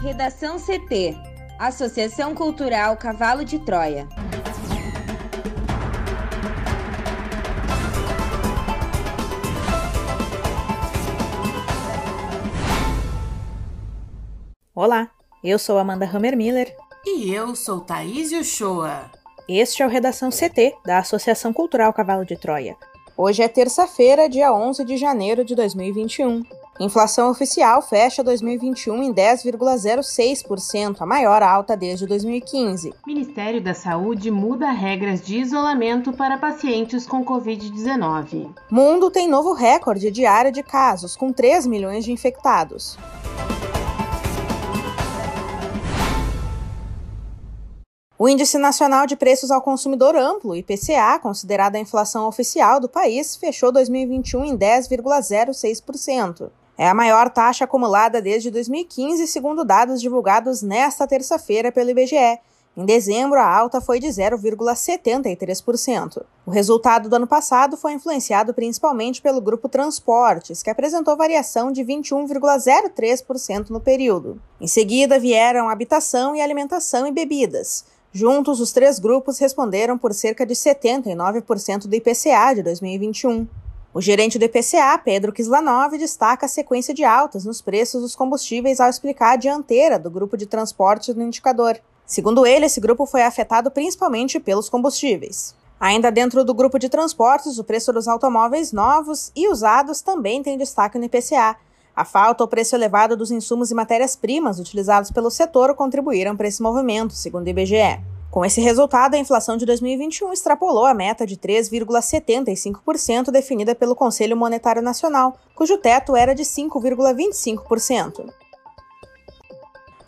Redação CT Associação Cultural Cavalo de Troia. Olá, eu sou Amanda Hammermiller. E eu sou Thaís Uchoa. Este é o Redação CT, da Associação Cultural Cavalo de Troia. Hoje é terça-feira, dia 11 de janeiro de 2021. Inflação oficial fecha 2021 em 10,06%, a maior alta desde 2015. Ministério da Saúde muda regras de isolamento para pacientes com Covid-19. Mundo tem novo recorde diário de casos, com 3 milhões de infectados. O Índice Nacional de Preços ao Consumidor Amplo, IPCA, considerada a inflação oficial do país, fechou 2021 em 10,06%. É a maior taxa acumulada desde 2015, segundo dados divulgados nesta terça-feira pelo IBGE. Em dezembro, a alta foi de 0,73%. O resultado do ano passado foi influenciado principalmente pelo grupo Transportes, que apresentou variação de 21,03% no período. Em seguida, vieram habitação e alimentação e bebidas. Juntos, os três grupos responderam por cerca de 79% do IPCA de 2021. O gerente do IPCA, Pedro Kislanov, destaca a sequência de altas nos preços dos combustíveis ao explicar a dianteira do grupo de transporte no indicador. Segundo ele, esse grupo foi afetado principalmente pelos combustíveis. Ainda dentro do grupo de transportes, o preço dos automóveis novos e usados também tem destaque no IPCA. A falta ou preço elevado dos insumos e matérias-primas utilizados pelo setor contribuíram para esse movimento, segundo o IBGE. Com esse resultado, a inflação de 2021 extrapolou a meta de 3,75% definida pelo Conselho Monetário Nacional, cujo teto era de 5,25%.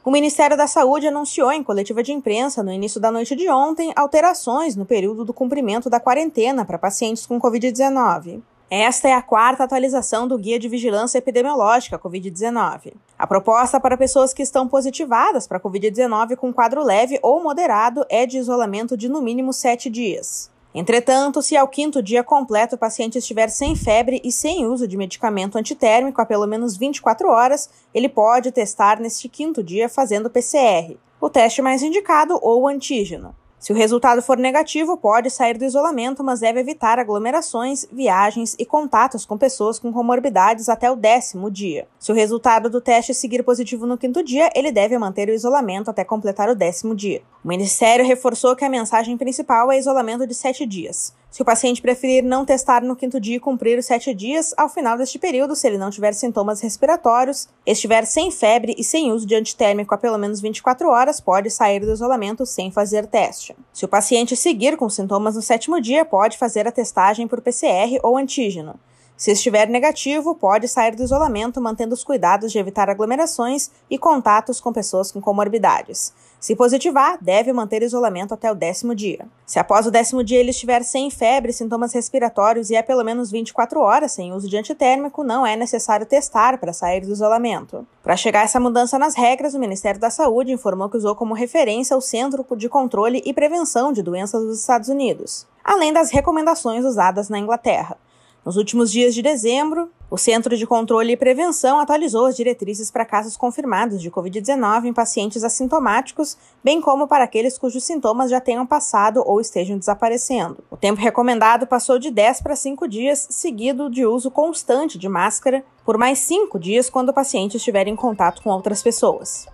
O Ministério da Saúde anunciou em coletiva de imprensa no início da noite de ontem alterações no período do cumprimento da quarentena para pacientes com Covid-19. Esta é a quarta atualização do Guia de Vigilância Epidemiológica Covid-19. A proposta para pessoas que estão positivadas para Covid-19 com quadro leve ou moderado é de isolamento de no mínimo sete dias. Entretanto, se ao quinto dia completo o paciente estiver sem febre e sem uso de medicamento antitérmico há pelo menos 24 horas, ele pode testar neste quinto dia fazendo PCR, o teste mais indicado ou antígeno. Se o resultado for negativo, pode sair do isolamento, mas deve evitar aglomerações, viagens e contatos com pessoas com comorbidades até o décimo dia. Se o resultado do teste seguir positivo no quinto dia, ele deve manter o isolamento até completar o décimo dia. O Ministério reforçou que a mensagem principal é isolamento de sete dias. Se o paciente preferir não testar no quinto dia e cumprir os sete dias, ao final deste período, se ele não tiver sintomas respiratórios, estiver sem febre e sem uso de antitérmico há pelo menos 24 horas, pode sair do isolamento sem fazer teste. Se o paciente seguir com sintomas no sétimo dia, pode fazer a testagem por PCR ou antígeno. Se estiver negativo, pode sair do isolamento mantendo os cuidados de evitar aglomerações e contatos com pessoas com comorbidades. Se positivar, deve manter isolamento até o décimo dia. Se após o décimo dia ele estiver sem febre, sintomas respiratórios e é pelo menos 24 horas sem uso de antitérmico, não é necessário testar para sair do isolamento. Para chegar a essa mudança nas regras, o Ministério da Saúde informou que usou como referência o Centro de Controle e Prevenção de Doenças dos Estados Unidos, além das recomendações usadas na Inglaterra. Nos últimos dias de dezembro, o Centro de Controle e Prevenção atualizou as diretrizes para casos confirmados de Covid-19 em pacientes assintomáticos, bem como para aqueles cujos sintomas já tenham passado ou estejam desaparecendo. O tempo recomendado passou de 10 para 5 dias, seguido de uso constante de máscara, por mais 5 dias quando o paciente estiver em contato com outras pessoas.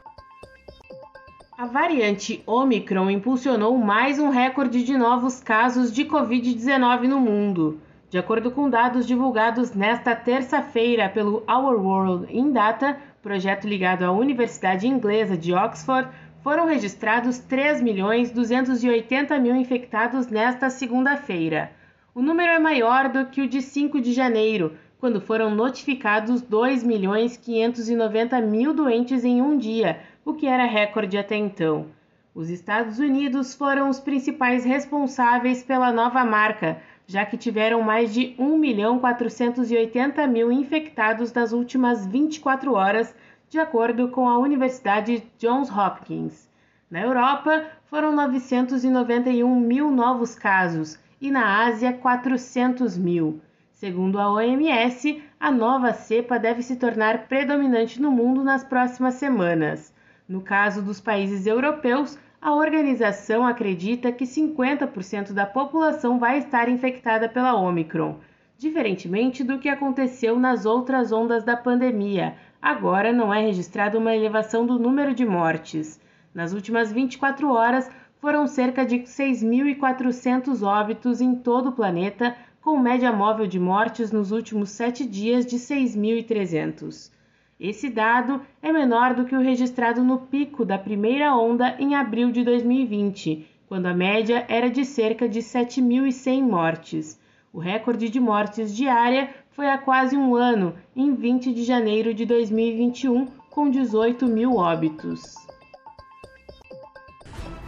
A variante Omicron impulsionou mais um recorde de novos casos de Covid-19 no mundo. De acordo com dados divulgados nesta terça-feira pelo Our World in Data, projeto ligado à Universidade Inglesa de Oxford, foram registrados 3.280.000 mil infectados nesta segunda-feira. O número é maior do que o de 5 de janeiro, quando foram notificados 2.590.000 mil doentes em um dia, o que era recorde até então. Os Estados Unidos foram os principais responsáveis pela nova marca, já que tiveram mais de 1 milhão 480 mil infectados nas últimas 24 horas, de acordo com a Universidade Johns Hopkins. Na Europa, foram 991 mil novos casos e na Ásia, 400 mil. Segundo a OMS, a nova cepa deve se tornar predominante no mundo nas próximas semanas. No caso dos países europeus, a organização acredita que 50% da população vai estar infectada pela Omicron, diferentemente do que aconteceu nas outras ondas da pandemia. Agora não é registrada uma elevação do número de mortes. Nas últimas 24 horas, foram cerca de 6.400 óbitos em todo o planeta, com média móvel de mortes nos últimos sete dias de 6.300. Esse dado é menor do que o registrado no pico da primeira onda em abril de 2020, quando a média era de cerca de 7.100 mortes. O recorde de mortes diária foi há quase um ano, em 20 de janeiro de 2021, com 18 mil óbitos.